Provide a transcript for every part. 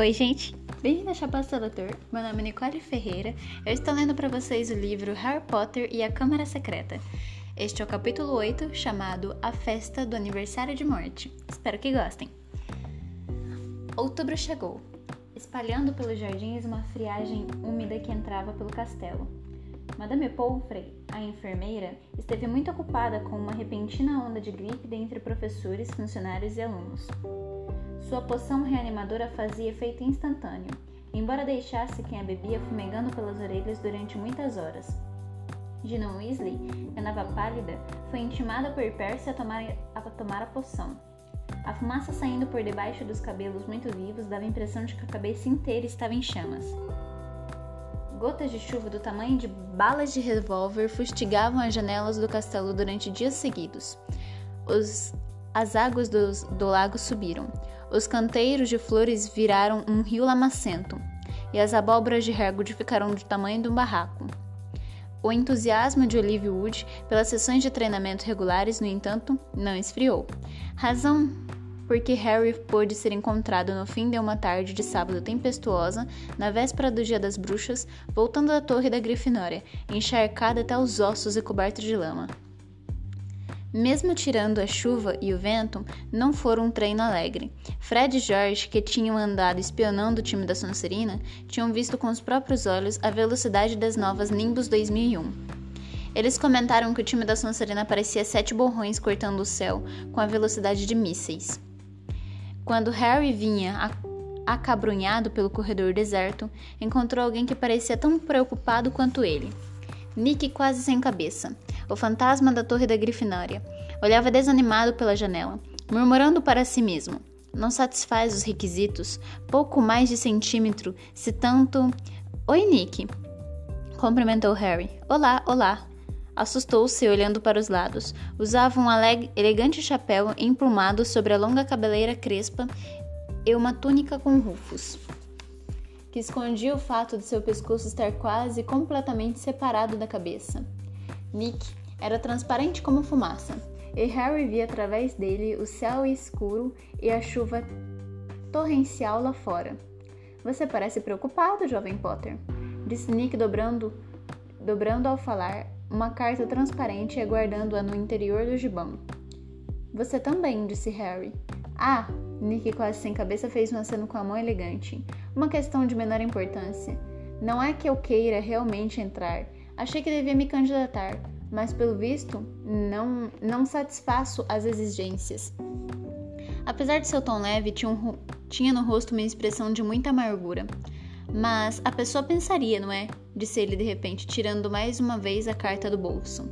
Oi, gente! Bem-vindo à Chapa Seletor. Meu nome é Nicole Ferreira. Eu estou lendo para vocês o livro Harry Potter e a Câmara Secreta. Este é o capítulo 8, chamado A Festa do Aniversário de Morte. Espero que gostem. Outubro chegou, espalhando pelos jardins uma friagem úmida que entrava pelo castelo. Madame Pomfrey, a enfermeira, esteve muito ocupada com uma repentina onda de gripe dentre professores, funcionários e alunos. Sua poção reanimadora fazia efeito instantâneo, embora deixasse quem a bebia fumegando pelas orelhas durante muitas horas. Gina Weasley, que andava pálida, foi intimada por Percy a tomar, a tomar a poção. A fumaça saindo por debaixo dos cabelos muito vivos dava a impressão de que a cabeça inteira estava em chamas. Gotas de chuva do tamanho de balas de revólver fustigavam as janelas do castelo durante dias seguidos. Os, as águas do, do lago subiram. Os canteiros de flores viraram um rio lamacento, e as abóboras de Hagrid ficaram do tamanho de um barraco. O entusiasmo de Olivia Wood pelas sessões de treinamento regulares, no entanto, não esfriou. Razão porque Harry pôde ser encontrado no fim de uma tarde de sábado tempestuosa, na véspera do Dia das Bruxas, voltando da torre da Grifinória, encharcada até os ossos e coberta de lama. Mesmo tirando a chuva e o vento, não foram um treino alegre. Fred e George, que tinham andado espionando o time da Sonserina, tinham visto com os próprios olhos a velocidade das novas Nimbus 2001. Eles comentaram que o time da Sonserina parecia sete borrões cortando o céu com a velocidade de mísseis. Quando Harry vinha acabrunhado pelo corredor deserto, encontrou alguém que parecia tão preocupado quanto ele. Nick quase sem cabeça o fantasma da torre da Grifinória. Olhava desanimado pela janela, murmurando para si mesmo. Não satisfaz os requisitos, pouco mais de centímetro, se tanto. Oi, Nick! Cumprimentou Harry. Olá, olá! Assustou-se olhando para os lados. Usava um elegante chapéu emplumado sobre a longa cabeleira crespa e uma túnica com rufos, que escondia o fato de seu pescoço estar quase completamente separado da cabeça. Nick era transparente como fumaça, e Harry via através dele o céu escuro e a chuva torrencial lá fora. Você parece preocupado, jovem Potter, disse Nick dobrando, dobrando ao falar uma carta transparente e aguardando-a no interior do gibão. Você também, disse Harry. Ah! Nick, quase sem cabeça, fez um aceno com a mão elegante. Uma questão de menor importância. Não é que eu queira realmente entrar. Achei que devia me candidatar mas pelo visto não, não satisfaço as exigências. Apesar de seu tom leve, tinha, um, tinha no rosto uma expressão de muita amargura. Mas a pessoa pensaria, não é? Disse ele de repente, tirando mais uma vez a carta do bolso.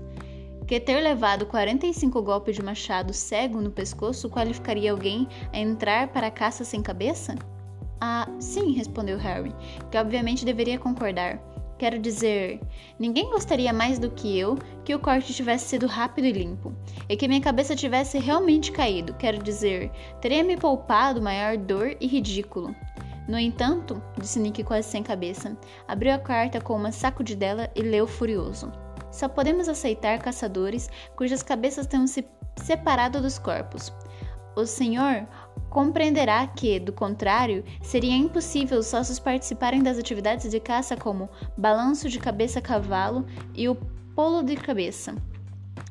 Que ter levado 45 golpes de machado cego no pescoço qualificaria alguém a entrar para a caça sem cabeça? Ah, sim, respondeu Harry, que obviamente deveria concordar. Quero dizer, ninguém gostaria mais do que eu que o corte tivesse sido rápido e limpo, e que minha cabeça tivesse realmente caído. Quero dizer, teria me poupado maior dor e ridículo. No entanto, disse Nick quase sem cabeça, abriu a carta com uma sacudidela e leu furioso. Só podemos aceitar caçadores cujas cabeças tenham se separado dos corpos. O senhor compreenderá que, do contrário, seria impossível os sócios participarem das atividades de caça como balanço de cabeça a cavalo e o polo de cabeça.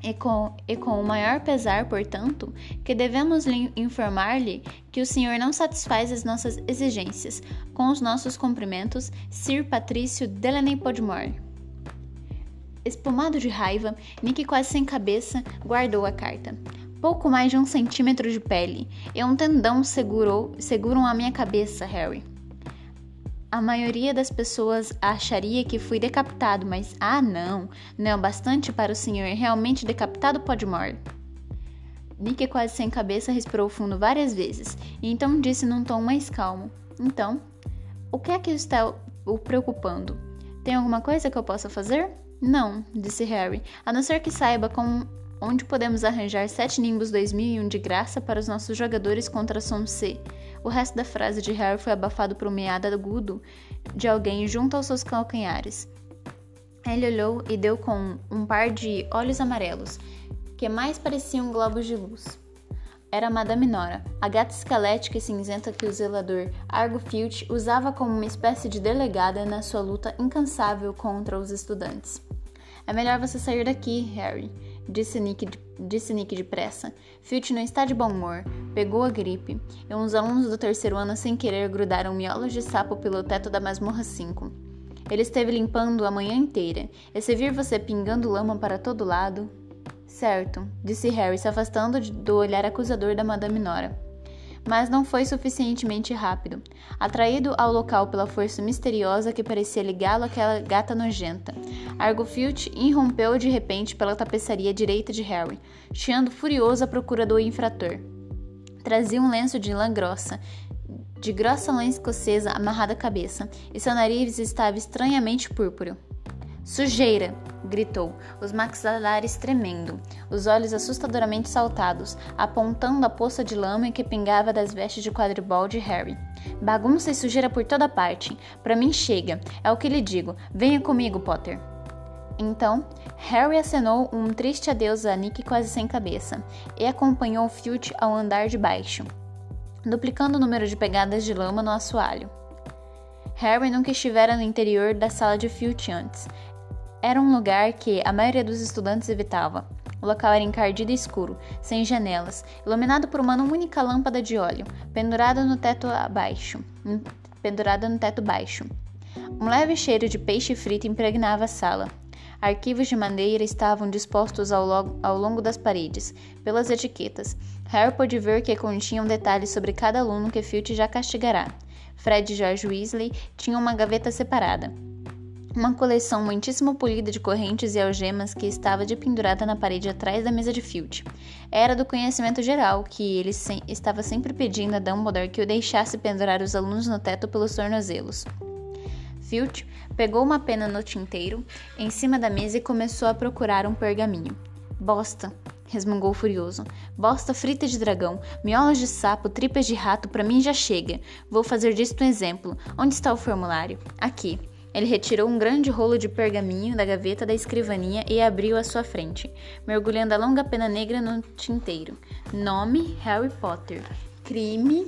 E com, e com o maior pesar, portanto, que devemos informar-lhe que o senhor não satisfaz as nossas exigências. Com os nossos cumprimentos, Sir Patrício Delaney Podmore. Espumado de raiva, Nick quase sem cabeça guardou a carta pouco mais de um centímetro de pele e um tendão segurou, seguram a minha cabeça, Harry. A maioria das pessoas acharia que fui decapitado, mas ah, não, não é o bastante para o senhor realmente decapitado Podmore. Nick, quase sem cabeça, respirou fundo várias vezes e então disse num tom mais calmo: Então, o que é que está o preocupando? Tem alguma coisa que eu possa fazer? Não, disse Harry, a não ser que saiba como onde podemos arranjar 7 Nimbus 2001 de graça para os nossos jogadores contra Som C. O resto da frase de Harry foi abafado por um meado agudo de alguém junto aos seus calcanhares. Ele olhou e deu com um par de olhos amarelos, que mais pareciam globos de luz. era Madame Nora, a gata esquelética e cinzenta que o zelador Argo usava como uma espécie de delegada na sua luta incansável contra os estudantes. É melhor você sair daqui, Harry, disse Nick, disse Nick depressa. Filch não está de bom humor, pegou a gripe, e uns alunos do terceiro ano sem querer grudaram miolos de sapo pelo teto da masmorra 5. Ele esteve limpando a manhã inteira, e se vir você pingando lama para todo lado, Certo, disse Harry, se afastando do olhar acusador da Madame Nora. Mas não foi suficientemente rápido. Atraído ao local pela força misteriosa que parecia ligá-lo àquela gata nojenta, Argofield irrompeu de repente pela tapeçaria direita de Harry, chiando furioso à procura do infrator. Trazia um lenço de lã grossa, de grossa lã escocesa amarrada à cabeça, e seu nariz estava estranhamente púrpuro. Sujeira! gritou, os maxilares tremendo, os olhos assustadoramente saltados, apontando a poça de lama que pingava das vestes de quadribol de Harry. Bagunça e sujeira por toda parte. Para mim chega. É o que lhe digo. Venha comigo, Potter. Então, Harry acenou um triste adeus a Nick quase sem cabeça e acompanhou Filch ao andar de baixo, duplicando o número de pegadas de lama no assoalho. Harry nunca estivera no interior da sala de Filch antes, era um lugar que a maioria dos estudantes evitava. O local era encardido e escuro, sem janelas, iluminado por uma única lâmpada de óleo, pendurada no teto abaixo, pendurada no teto baixo. Um leve cheiro de peixe frito impregnava a sala. Arquivos de madeira estavam dispostos ao, ao longo das paredes, pelas etiquetas. Harry pôde ver que continham detalhes sobre cada aluno que Filch já castigará. Fred e George Weasley tinham uma gaveta separada uma coleção muitíssimo polida de correntes e algemas que estava de pendurada na parede atrás da mesa de Field. Era do conhecimento geral que ele se estava sempre pedindo a Dumbledore que o deixasse pendurar os alunos no teto pelos tornozelos. Filch pegou uma pena no tinteiro em cima da mesa e começou a procurar um pergaminho. Bosta! resmungou furioso. Bosta frita de dragão, miolas de sapo, tripas de rato, para mim já chega. Vou fazer disso um exemplo. Onde está o formulário? Aqui. Ele retirou um grande rolo de pergaminho da gaveta da escrivaninha e abriu à sua frente, mergulhando a longa pena negra no tinteiro. Nome: Harry Potter. Crime.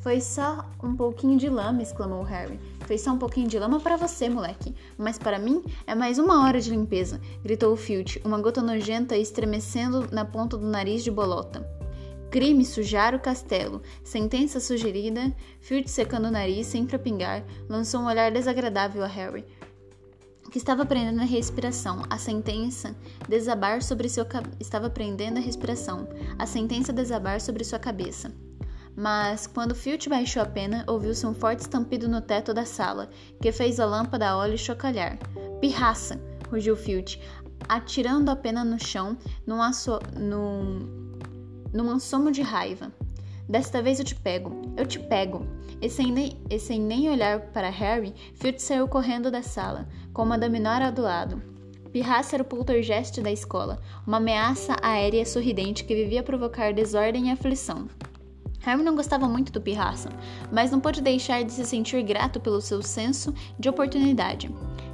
Foi só um pouquinho de lama, exclamou Harry. Foi só um pouquinho de lama para você, moleque. Mas para mim é mais uma hora de limpeza, gritou Filch, uma gota nojenta estremecendo na ponta do nariz de bolota. Crime sujar o castelo. Sentença sugerida. Filch secando o nariz, sempre a pingar, lançou um olhar desagradável a Harry, que estava prendendo a respiração. A sentença desabar sobre seu estava prendendo a respiração. A sentença desabar sobre sua cabeça. Mas, quando Filch baixou a pena, ouviu-se um forte estampido no teto da sala, que fez a lâmpada a óleo chocalhar. Pirraça! rugiu Filch, atirando a pena no chão num, num num assomo de raiva. Desta vez eu te pego, eu te pego. E sem nem, e sem nem olhar para Harry, Filch saiu correndo da sala, com Madame Nora do lado. Pirraça era o poltergeist da escola, uma ameaça aérea sorridente que vivia provocar desordem e aflição. Harry não gostava muito do Pirraça, mas não pôde deixar de se sentir grato pelo seu senso de oportunidade.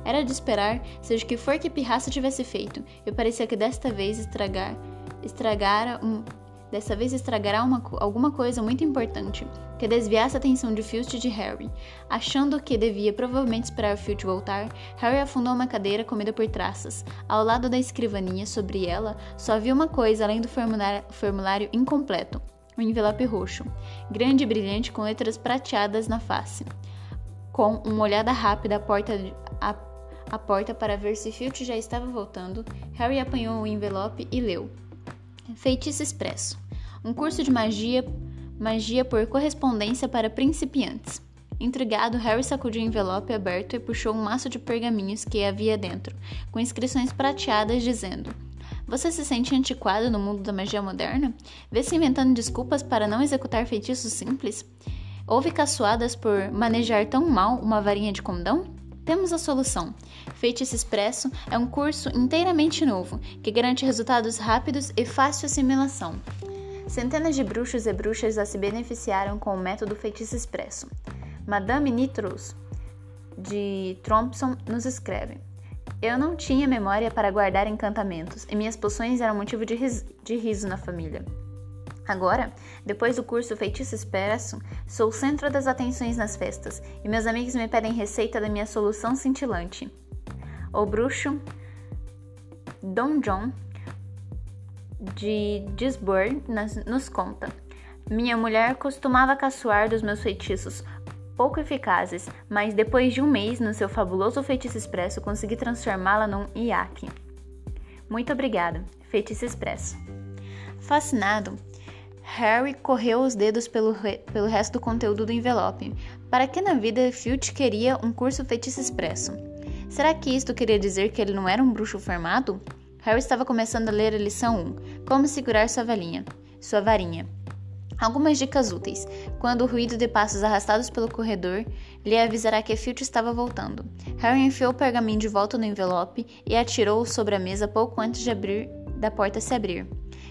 Era de esperar, seja o que for que Pirraça tivesse feito, e parecia que desta vez estragar, estragara um, Dessa vez estragará uma, alguma coisa muito importante, que desviasse a atenção de Filch de Harry. Achando que devia provavelmente esperar Filch voltar, Harry afundou uma cadeira comida por traças. Ao lado da escrivaninha, sobre ela, só havia uma coisa além do formulário, formulário incompleto. Um envelope roxo, grande e brilhante com letras prateadas na face. Com uma olhada rápida à porta, à, à porta para ver se Filch já estava voltando, Harry apanhou o envelope e leu. Feitiço Expresso um curso de magia, magia por correspondência para principiantes. Intrigado, Harry sacudiu o envelope aberto e puxou um maço de pergaminhos que havia dentro, com inscrições prateadas dizendo: Você se sente antiquado no mundo da magia moderna? Vê-se inventando desculpas para não executar feitiços simples? Houve caçoadas por manejar tão mal uma varinha de condão? Temos a solução. Feitiço Expresso é um curso inteiramente novo que garante resultados rápidos e fácil assimilação. Centenas de bruxos e bruxas já se beneficiaram com o método Feitiço Expresso. Madame Nitrous, de Thompson, nos escreve: Eu não tinha memória para guardar encantamentos e minhas poções eram motivo de, ris de riso na família. Agora, depois do curso Feitiço Expresso, sou o centro das atenções nas festas e meus amigos me pedem receita da minha solução cintilante. O bruxo Don John de Gisborne nos conta. Minha mulher costumava caçoar dos meus feitiços pouco eficazes, mas depois de um mês no seu fabuloso feitiço expresso consegui transformá-la num iaque. Muito obrigada, feitiço expresso. Fascinado, Harry correu os dedos pelo, re pelo resto do conteúdo do envelope. Para que na vida Filch queria um curso feitiço expresso? Será que isto queria dizer que ele não era um bruxo formado? Harry estava começando a ler a lição 1, Como segurar sua varinha. Sua varinha. Algumas dicas úteis. Quando o ruído de passos arrastados pelo corredor lhe avisará que Filch estava voltando. Harry enfiou o pergaminho de volta no envelope e atirou-o sobre a mesa pouco antes de abrir da porta se abrir.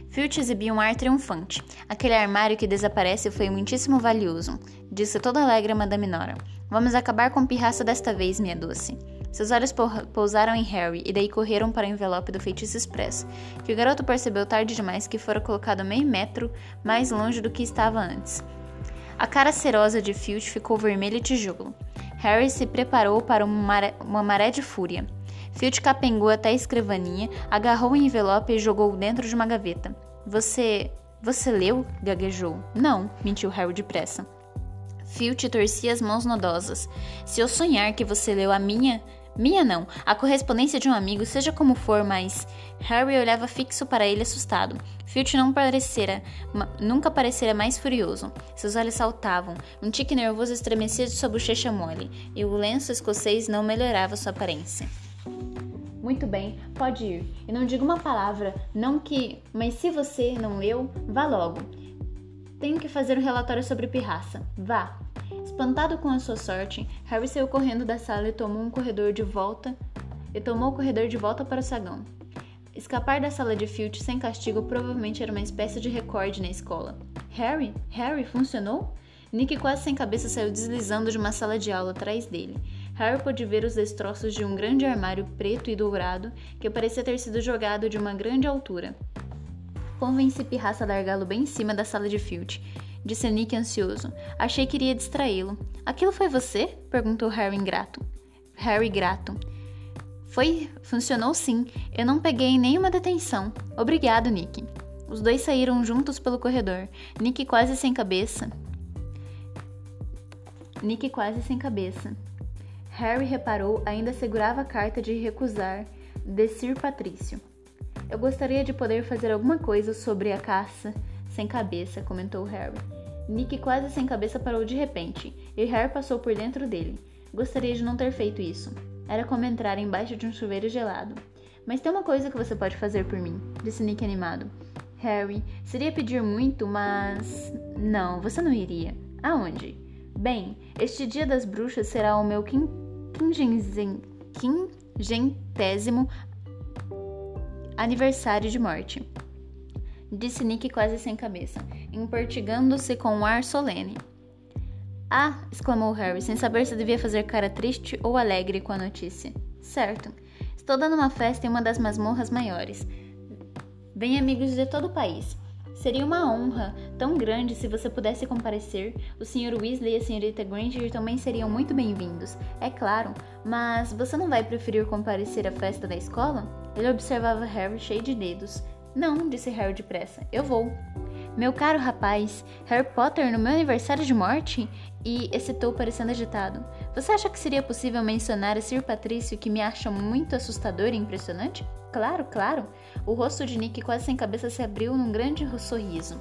Filch exibia um ar triunfante. Aquele armário que desaparece foi muitíssimo valioso, disse toda alegre a Madame Nora. Vamos acabar com pirraça desta vez, minha doce. Seus olhos pousaram em Harry e daí correram para o envelope do feitiço expresso, que o garoto percebeu tarde demais que fora colocado meio metro mais longe do que estava antes. A cara cerosa de Filch ficou vermelha e tijolo. Harry se preparou para uma maré de fúria. Filch capengou até a escrivaninha, agarrou o envelope e jogou dentro de uma gaveta. Você. Você leu? gaguejou. Não, mentiu Harry depressa. Filch torcia as mãos nodosas. Se eu sonhar que você leu a minha. Minha não, a correspondência de um amigo, seja como for, mas. Harry olhava fixo para ele assustado. Filch não parecera, nunca parecera mais furioso. Seus olhos saltavam, um tique nervoso estremecia de sua bochecha mole, e o lenço escocês não melhorava sua aparência. Muito bem, pode ir. E não diga uma palavra, não que. Mas se você não leu, vá logo. Tenho que fazer um relatório sobre pirraça. Vá. Espantado com a sua sorte, Harry saiu correndo da sala e tomou um corredor de volta e tomou o corredor de volta para o saguão. Escapar da sala de Filch sem castigo provavelmente era uma espécie de recorde na escola. Harry? Harry, funcionou? Nick quase sem cabeça saiu deslizando de uma sala de aula atrás dele. Harry pôde ver os destroços de um grande armário preto e dourado que parecia ter sido jogado de uma grande altura. Convenci Pirraça a largá-lo bem em cima da sala de Filch. Disse Nick ansioso. Achei que iria distraí-lo. Aquilo foi você? Perguntou Harry ingrato. Harry grato. Foi. Funcionou sim. Eu não peguei nenhuma detenção. Obrigado, Nick. Os dois saíram juntos pelo corredor. Nick quase sem cabeça. Nick quase sem cabeça. Harry reparou ainda segurava a carta de recusar de Sir Patrício. Eu gostaria de poder fazer alguma coisa sobre a caça sem cabeça, comentou Harry. Nick, quase sem cabeça, parou de repente, e Harry passou por dentro dele. Gostaria de não ter feito isso. Era como entrar embaixo de um chuveiro gelado. Mas tem uma coisa que você pode fazer por mim, disse Nick animado. Harry, seria pedir muito, mas. Não, você não iria. Aonde? Bem, este dia das bruxas será o meu quingentésimo aniversário de morte. Disse Nick quase sem cabeça, emportigando-se com um ar solene. Ah! exclamou Harry, sem saber se devia fazer cara triste ou alegre com a notícia. Certo. Estou dando uma festa em uma das masmorras maiores. Vem amigos de todo o país. Seria uma honra tão grande se você pudesse comparecer. O Sr. Weasley e a Sra. Granger também seriam muito bem-vindos, é claro, mas você não vai preferir comparecer à festa da escola? Ele observava Harry cheio de dedos. Não, disse Harry depressa, eu vou. Meu caro rapaz, Harry Potter no meu aniversário de morte? E excitou parecendo agitado. Você acha que seria possível mencionar a Sir Patrício que me acha muito assustador e impressionante? Claro, claro. O rosto de Nick quase sem cabeça se abriu num grande sorriso.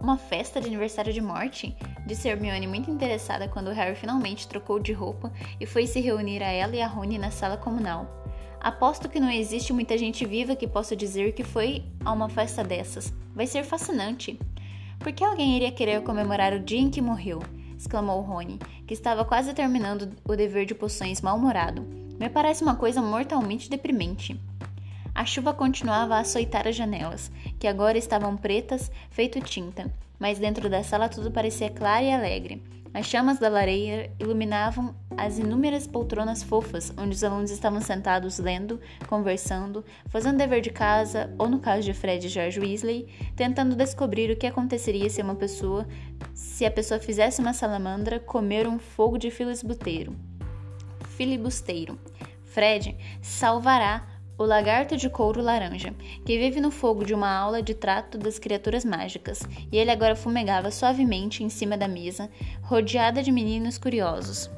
Uma festa de aniversário de morte? Disse Hermione muito interessada quando Harry finalmente trocou de roupa e foi se reunir a ela e a Rony na sala comunal. Aposto que não existe muita gente viva que possa dizer que foi a uma festa dessas. Vai ser fascinante. Por que alguém iria querer comemorar o dia em que morreu? Exclamou Rony, que estava quase terminando o dever de poções mal-humorado. Me parece uma coisa mortalmente deprimente. A chuva continuava a açoitar as janelas, que agora estavam pretas, feito tinta, mas dentro da sala tudo parecia claro e alegre. As chamas da lareira iluminavam as inúmeras poltronas fofas onde os alunos estavam sentados lendo, conversando, fazendo dever de casa ou, no caso de Fred e George Weasley, tentando descobrir o que aconteceria se uma pessoa, se a pessoa fizesse uma salamandra comer um fogo de filibusteiro. Filibusteiro. Fred salvará o lagarto de couro laranja, que vive no fogo de uma aula de trato das criaturas mágicas, e ele agora fumegava suavemente em cima da mesa, rodeada de meninos curiosos.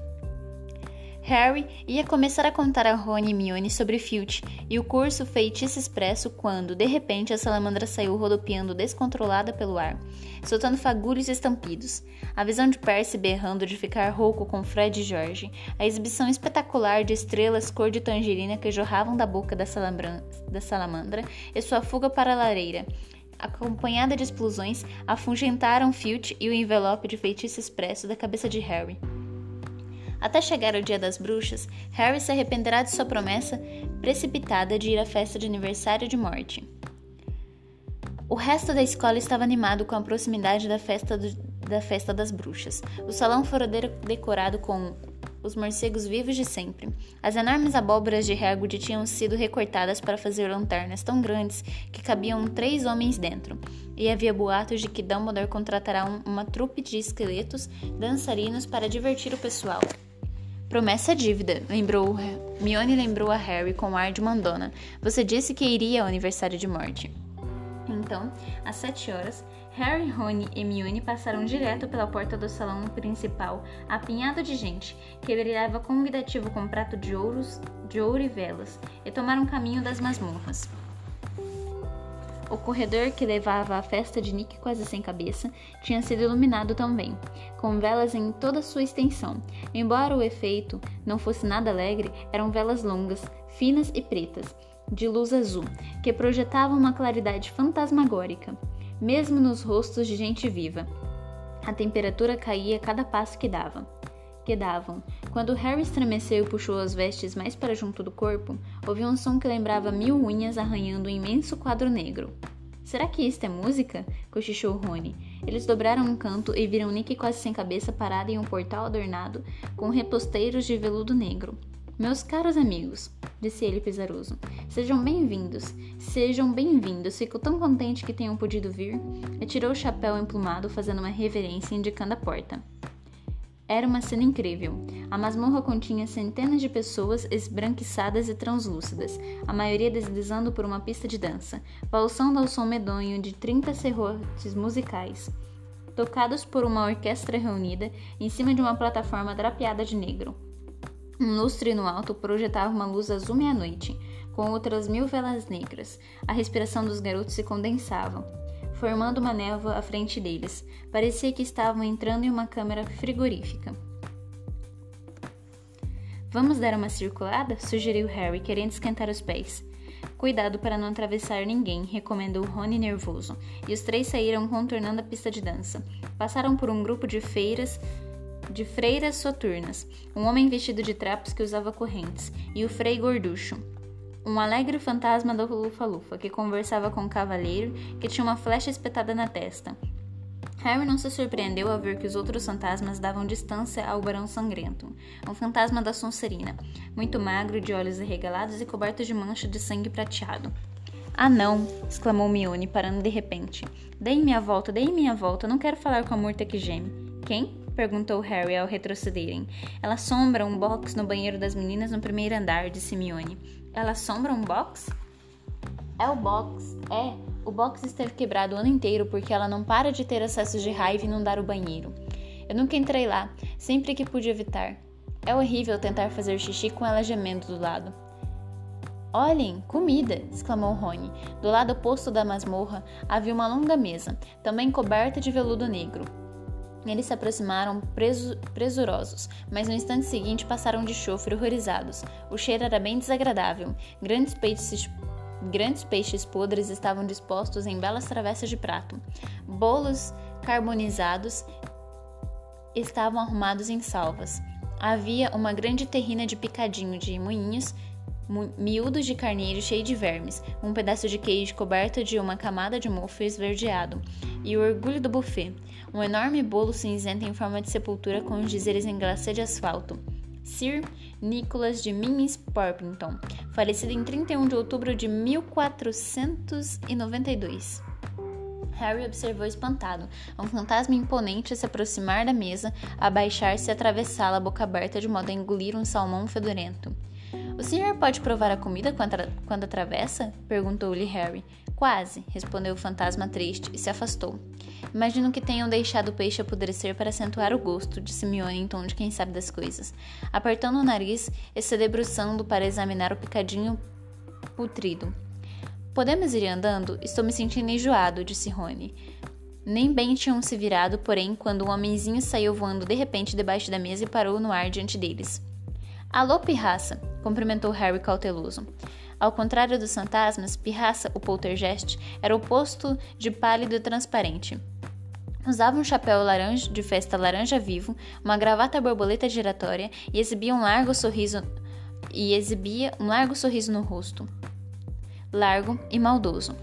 Harry ia começar a contar a Rony e Mione sobre Filch e o curso Feitiço Expresso quando, de repente, a salamandra saiu rodopiando descontrolada pelo ar, soltando fagulhos estampidos. A visão de Percy berrando de ficar rouco com Fred e George, a exibição espetacular de estrelas cor de tangerina que jorravam da boca da, da salamandra e sua fuga para a lareira, acompanhada de explosões, afugentaram Filch e o envelope de feitiço expresso da cabeça de Harry. Até chegar o dia das bruxas, Harry se arrependerá de sua promessa precipitada de ir à festa de aniversário de morte. O resto da escola estava animado com a proximidade da festa, do, da festa das bruxas. O salão fora decorado com os morcegos vivos de sempre. As enormes abóboras de Hagrid tinham sido recortadas para fazer lanternas tão grandes que cabiam três homens dentro. E havia boatos de que Dumbledore contratará um, uma trupe de esqueletos dançarinos para divertir o pessoal. Promessa é dívida, lembrou. Mione lembrou a Harry com ar de mandona. Você disse que iria ao aniversário de morte. Então, às sete horas, Harry, Rony e Mione passaram direto pela porta do salão principal, apinhado de gente, que brilhava convidativo com prato de ouros, de ouro e velas, e tomaram caminho das masmorras. O corredor que levava à festa de Nick quase sem cabeça tinha sido iluminado também, com velas em toda sua extensão. Embora o efeito não fosse nada alegre, eram velas longas, finas e pretas, de luz azul, que projetavam uma claridade fantasmagórica, mesmo nos rostos de gente viva. A temperatura caía a cada passo que dava. Que davam. Quando Harry estremeceu e puxou as vestes mais para junto do corpo, ouviu um som que lembrava mil unhas arranhando um imenso quadro negro. Será que isto é música? cochichou Rony. Eles dobraram um canto e viram Nick quase sem cabeça parado em um portal adornado com reposteiros de veludo negro. Meus caros amigos, disse ele pesaroso, sejam bem-vindos, sejam bem-vindos. Fico tão contente que tenham podido vir. E tirou o chapéu emplumado, fazendo uma reverência, indicando a porta. Era uma cena incrível. A masmorra continha centenas de pessoas esbranquiçadas e translúcidas, a maioria deslizando por uma pista de dança, pulsando ao som medonho de 30 serrotes musicais, tocados por uma orquestra reunida em cima de uma plataforma drapeada de negro. Um lustre no alto projetava uma luz azul meia-noite, com outras mil velas negras. A respiração dos garotos se condensava, formando uma névoa à frente deles. Parecia que estavam entrando em uma câmara frigorífica. Vamos dar uma circulada? sugeriu Harry, querendo esquentar os pés. Cuidado para não atravessar ninguém, recomendou Rony nervoso, e os três saíram contornando a pista de dança. Passaram por um grupo de feiras de freiras soturnas, um homem vestido de trapos que usava correntes, e o frei gorducho, um alegre fantasma do Lufa-Lufa que conversava com um cavaleiro que tinha uma flecha espetada na testa. Harry não se surpreendeu ao ver que os outros fantasmas davam distância ao Barão Sangrento, um fantasma da Sonserina, muito magro, de olhos arregalados e coberto de mancha de sangue prateado. Ah, não! exclamou Mione, parando de repente. Dei minha volta, dei minha volta, não quero falar com a murta que geme. Quem? perguntou Harry ao retrocederem. Ela assombra um box no banheiro das meninas no primeiro andar, disse Mione. Ela assombra um box? É o box. É. O box esteve quebrado o ano inteiro porque ela não para de ter acessos de raiva e não dar o banheiro. Eu nunca entrei lá, sempre que pude evitar. É horrível tentar fazer xixi com ela gemendo do lado. Olhem, comida! exclamou Rony. Do lado oposto da masmorra havia uma longa mesa, também coberta de veludo negro. Eles se aproximaram preso, presurosos, mas no instante seguinte passaram de chofre horrorizados. O cheiro era bem desagradável. Grandes peixes, grandes peixes podres estavam dispostos em belas travessas de prato. Bolos carbonizados estavam arrumados em salvas. Havia uma grande terrina de picadinho de moinhos miúdos de carneiro cheio de vermes, um pedaço de queijo coberto de uma camada de mofo esverdeado, e o orgulho do buffet, um enorme bolo cinzento em forma de sepultura com os dizeres em glacê de asfalto. Sir Nicholas de Mimis Porpington, falecido em 31 de outubro de 1492. Harry observou espantado um fantasma imponente se aproximar da mesa, abaixar-se e atravessá-la boca aberta de modo a engolir um salmão fedorento. O senhor pode provar a comida quando, quando atravessa? perguntou-lhe Harry. Quase, respondeu o fantasma triste e se afastou. Imagino que tenham deixado o peixe apodrecer para acentuar o gosto, disse Mione em tom de quem sabe das coisas, apertando o nariz e se debruçando para examinar o picadinho putrido. Podemos ir andando? Estou me sentindo enjoado, disse Rony. Nem bem tinham se virado, porém, quando um homenzinho saiu voando de repente debaixo da mesa e parou no ar diante deles. Alô, pirraça! cumprimentou Harry cauteloso. Ao contrário dos fantasmas, Pirraça, o poltergeist, era oposto de pálido e transparente. Usava um chapéu laranja de festa laranja vivo, uma gravata borboleta giratória e exibia um largo sorriso e exibia um largo sorriso no rosto, largo e maldoso.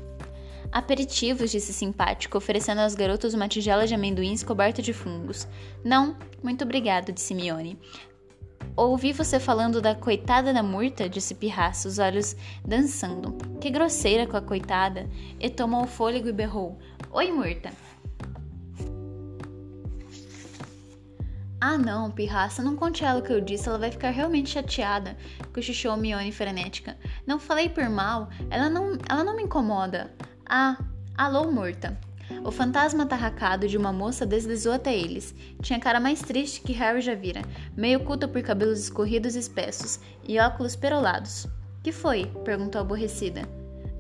Aperitivos, disse simpático, oferecendo aos garotos uma tigela de amendoins coberta de fungos. Não, muito obrigado, disse Mione. Ouvi você falando da coitada da Murta, disse Pirraça, os olhos dançando. Que grosseira com a coitada! E tomou fôlego e berrou: Oi, Murta! Ah, não, pirraça, não conte ela o que eu disse, ela vai ficar realmente chateada, cochichou Mione frenética. Não falei por mal, ela não, ela não me incomoda. Ah, alô, Murta. O fantasma atarracado de uma moça deslizou até eles. Tinha a cara mais triste que Harry já vira, meio oculta por cabelos escorridos e espessos e óculos perolados. Que foi? perguntou aborrecida.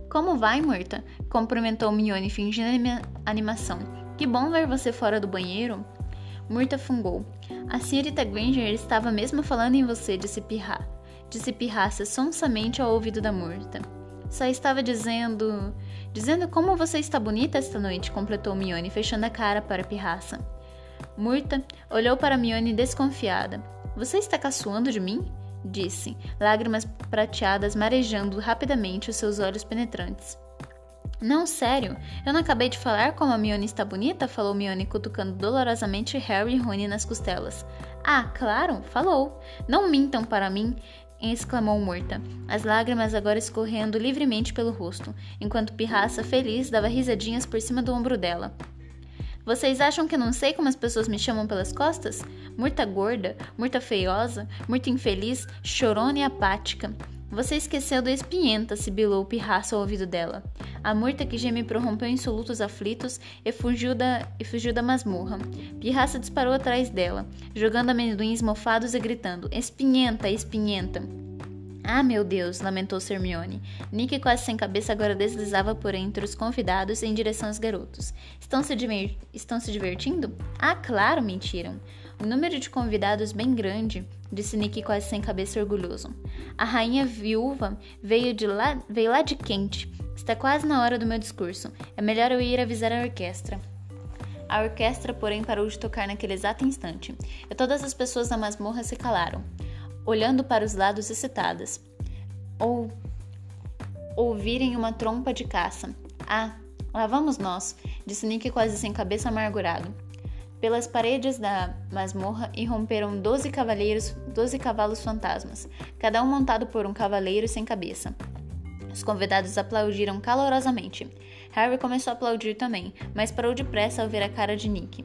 Como vai, morta? cumprimentou Mione, fingindo animação. Que bom ver você fora do banheiro. Murta fungou. A senhorita Granger estava mesmo falando em você, disse Pirra. Disse Pirraça sonsamente ao ouvido da Murta. Só estava dizendo. Dizendo como você está bonita esta noite, completou Mione, fechando a cara para a pirraça. Murta olhou para Mione desconfiada. Você está caçoando de mim? disse, lágrimas prateadas marejando rapidamente os seus olhos penetrantes. Não, sério. Eu não acabei de falar como a Mione está bonita? Falou Mione, cutucando dolorosamente Harry e Rony nas costelas. Ah, claro, falou. Não mintam para mim exclamou Murta, as lágrimas agora escorrendo livremente pelo rosto, enquanto Pirraça, feliz, dava risadinhas por cima do ombro dela. Vocês acham que eu não sei como as pessoas me chamam pelas costas? Murta gorda, murta feiosa, murta infeliz, chorona e apática. Você esqueceu da espinhenta, sibilou o pirraço ao ouvido dela. A murta que geme prorrompeu em solutos aflitos e fugiu da, e fugiu da masmorra. Pirraça disparou atrás dela, jogando amendoins mofados e gritando: Espinhenta, espinhenta! Ah, meu Deus, lamentou Hermione. Nick, quase sem cabeça, agora deslizava por entre os convidados em direção aos garotos. Estão se, Estão se divertindo? Ah, claro, mentiram. Número de convidados bem grande, disse Nick quase sem cabeça orgulhoso. A rainha viúva veio, de lá, veio lá de quente. Está quase na hora do meu discurso. É melhor eu ir avisar a orquestra. A orquestra, porém, parou de tocar naquele exato instante, e todas as pessoas da masmorra se calaram, olhando para os lados excitadas. Ou ouvirem uma trompa de caça. Ah, lá vamos nós, disse Nick quase sem cabeça amargurado. Pelas paredes da masmorra irromperam doze cavaleiros, doze cavalos fantasmas, cada um montado por um cavaleiro sem cabeça. Os convidados aplaudiram calorosamente. Harry começou a aplaudir também, mas parou depressa ao ver a cara de Nick.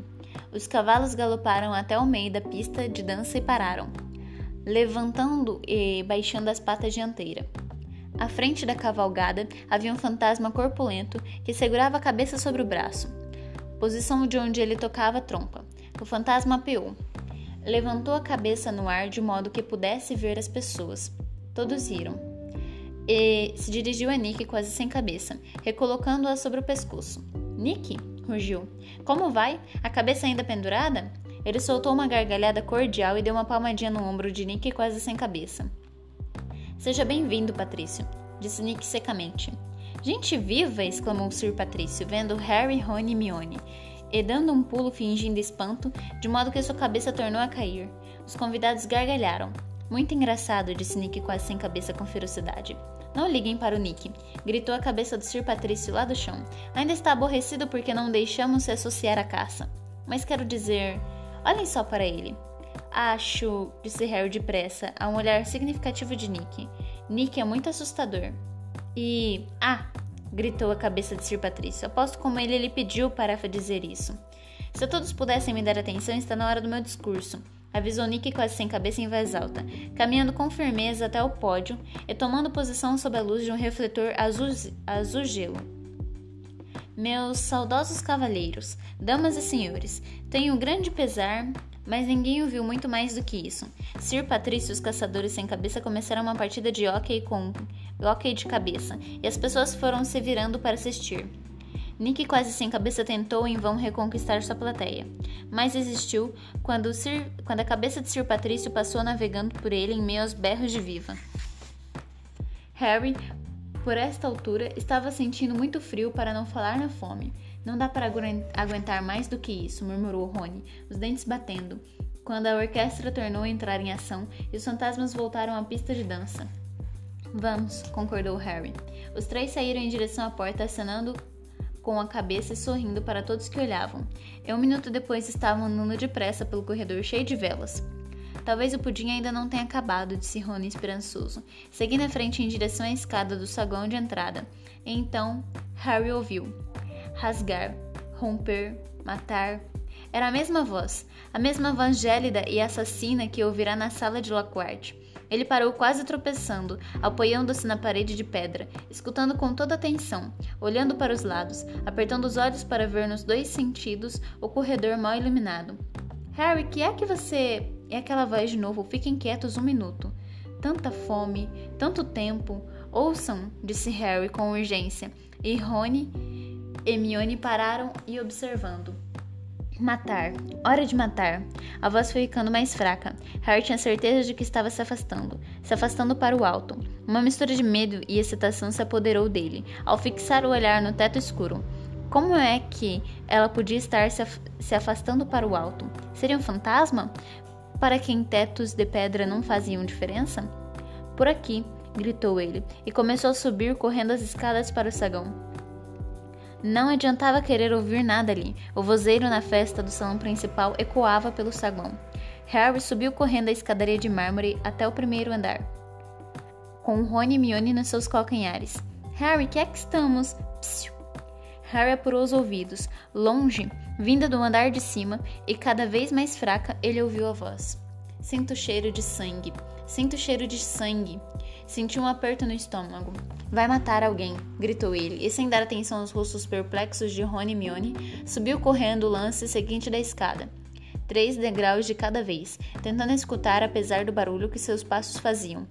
Os cavalos galoparam até o meio da pista de dança e pararam, levantando e baixando as patas dianteiras. À frente da cavalgada havia um fantasma corpulento que segurava a cabeça sobre o braço posição de onde ele tocava a trompa. O fantasma apeou. Levantou a cabeça no ar de modo que pudesse ver as pessoas. Todos riram. E se dirigiu a Nick quase sem cabeça, recolocando-a sobre o pescoço. Nick? rugiu. Como vai? A cabeça ainda pendurada? Ele soltou uma gargalhada cordial e deu uma palmadinha no ombro de Nick quase sem cabeça. Seja bem-vindo, Patrício, disse Nick secamente. Gente viva! exclamou Sir Patrício, vendo Harry, Rony e Mione, e dando um pulo fingindo espanto, de modo que sua cabeça tornou a cair. Os convidados gargalharam. Muito engraçado, disse Nick quase sem cabeça com ferocidade. Não liguem para o Nick, gritou a cabeça do Sir Patrício lá do chão. Ainda está aborrecido porque não deixamos se associar à caça. Mas quero dizer, olhem só para ele. Acho, disse Harry depressa, a um olhar significativo de Nick. Nick é muito assustador. E. Ah! gritou a cabeça de Sir Patrício. Aposto como ele lhe pediu para dizer isso. Se todos pudessem me dar atenção, está na hora do meu discurso avisou Nick quase sem cabeça em voz alta, caminhando com firmeza até o pódio e tomando posição sob a luz de um refletor azul, azul gelo. Meus saudosos cavalheiros, damas e senhores, tenho grande pesar, mas ninguém ouviu muito mais do que isso. Sir Patrício e os caçadores sem cabeça começaram uma partida de hockey com hockey de cabeça, e as pessoas foram se virando para assistir. Nick quase sem cabeça tentou em vão reconquistar sua plateia, mas existiu quando, Sir, quando a cabeça de Sir Patrício passou navegando por ele em meio aos berros de viva. Harry, por esta altura, estava sentindo muito frio para não falar na fome. Não dá para aguentar mais do que isso, murmurou Rony, os dentes batendo, quando a orquestra tornou a entrar em ação e os fantasmas voltaram à pista de dança. Vamos, concordou Harry. Os três saíram em direção à porta, acenando com a cabeça e sorrindo para todos que olhavam. E um minuto depois estavam andando depressa pelo corredor cheio de velas. Talvez o pudim ainda não tenha acabado, disse Rony esperançoso, seguindo à frente em direção à escada do saguão de entrada. E então, Harry ouviu. Rasgar, romper, matar. Era a mesma voz, a mesma voz gélida e assassina que ouvirá na sala de Lockhart. Ele parou quase tropeçando, apoiando-se na parede de pedra, escutando com toda atenção, olhando para os lados, apertando os olhos para ver nos dois sentidos o corredor mal iluminado. Harry, que é que você. E aquela voz de novo, fiquem quietos um minuto. Tanta fome, tanto tempo. Ouçam, disse Harry com urgência, e Rony Hermione pararam e observando. Matar. Hora de matar. A voz foi ficando mais fraca. Harry tinha certeza de que estava se afastando, se afastando para o alto. Uma mistura de medo e excitação se apoderou dele, ao fixar o olhar no teto escuro. Como é que ela podia estar se, af se afastando para o alto? Seria um fantasma? Para quem tetos de pedra não faziam diferença? Por aqui, gritou ele, e começou a subir correndo as escadas para o sagão. Não adiantava querer ouvir nada ali. O vozeiro na festa do salão principal ecoava pelo saguão. Harry subiu correndo a escadaria de mármore até o primeiro andar, com Rony e Mione nos seus calcanhares. Harry, que é que estamos? Psiu. Harry apurou os ouvidos. Longe, vinda do andar de cima, e cada vez mais fraca, ele ouviu a voz. Sinto cheiro de sangue. Sinto cheiro de sangue. Sentiu um aperto no estômago. Vai matar alguém, gritou ele, e sem dar atenção aos rostos perplexos de Rony e Mione, subiu correndo o lance seguinte da escada. Três degraus de cada vez, tentando escutar apesar do barulho que seus passos faziam.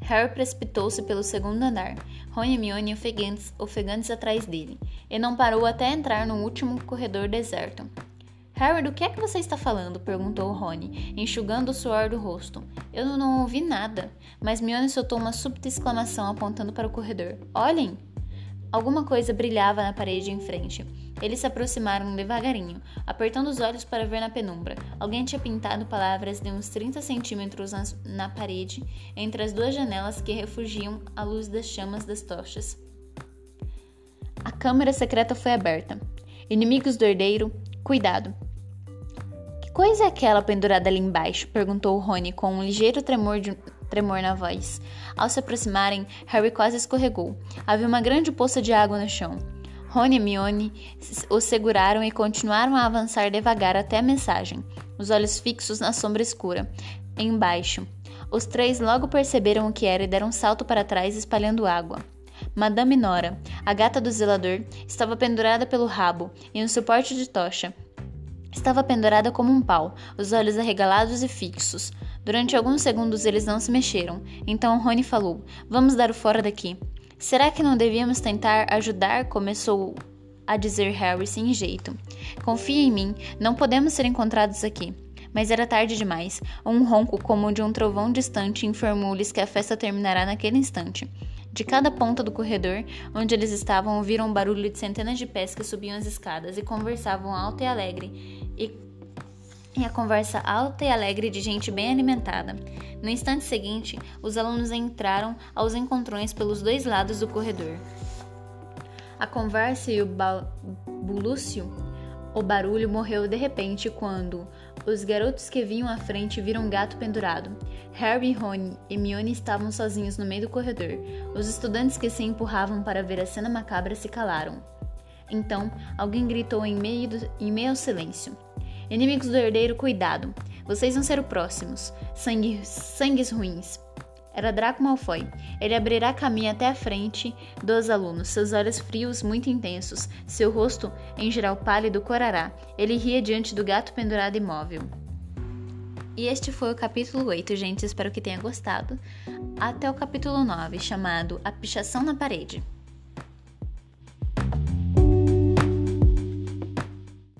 Harry precipitou-se pelo segundo andar, Rony e Mione ofegantes, ofegantes atrás dele, e não parou até entrar no último corredor deserto. Harry, do que é que você está falando? perguntou Rony, enxugando o suor do rosto. Eu não ouvi nada, mas Mione soltou uma súbita exclamação apontando para o corredor. Olhem! Alguma coisa brilhava na parede em frente. Eles se aproximaram devagarinho, apertando os olhos para ver na penumbra. Alguém tinha pintado palavras de uns 30 centímetros na parede, entre as duas janelas que refugiam a luz das chamas das tochas. A câmara secreta foi aberta. Inimigos do herdeiro, cuidado! Coisa é aquela pendurada ali embaixo? perguntou Rony com um ligeiro tremor, de, tremor na voz. Ao se aproximarem, Harry quase escorregou. Havia uma grande poça de água no chão. Rony e Mione o seguraram e continuaram a avançar devagar até a mensagem, os olhos fixos na sombra escura. Embaixo. Os três logo perceberam o que era e deram um salto para trás, espalhando água. Madame Nora, a gata do zelador, estava pendurada pelo rabo em um suporte de tocha, Estava pendurada como um pau, os olhos arregalados e fixos. Durante alguns segundos eles não se mexeram. Então Rony falou: Vamos dar o fora daqui. Será que não devíamos tentar ajudar? Começou a dizer Harry sem jeito. Confia em mim, não podemos ser encontrados aqui. Mas era tarde demais. Um ronco como o de um trovão distante informou-lhes que a festa terminará naquele instante. De cada ponta do corredor onde eles estavam, ouviram um barulho de centenas de pés que subiam as escadas e conversavam alto e alegre, e, e a conversa alta e alegre de gente bem alimentada. No instante seguinte, os alunos entraram aos encontrões pelos dois lados do corredor. A conversa e o bulúcio, o barulho morreu de repente quando os garotos que vinham à frente viram um gato pendurado. Harry, Ron e Hermione estavam sozinhos no meio do corredor. Os estudantes que se empurravam para ver a cena macabra se calaram. Então, alguém gritou em meio, do, em meio ao silêncio. Inimigos do herdeiro, cuidado! Vocês vão ser os próximos. Sangue, sangues ruins. Era Draco Malfoy. Ele abrirá caminho até a frente dos alunos, seus olhos frios, muito intensos, seu rosto, em geral pálido, corará. Ele ria diante do gato pendurado imóvel. E este foi o capítulo 8, gente. Espero que tenha gostado. Até o capítulo 9, chamado A Pichação na Parede.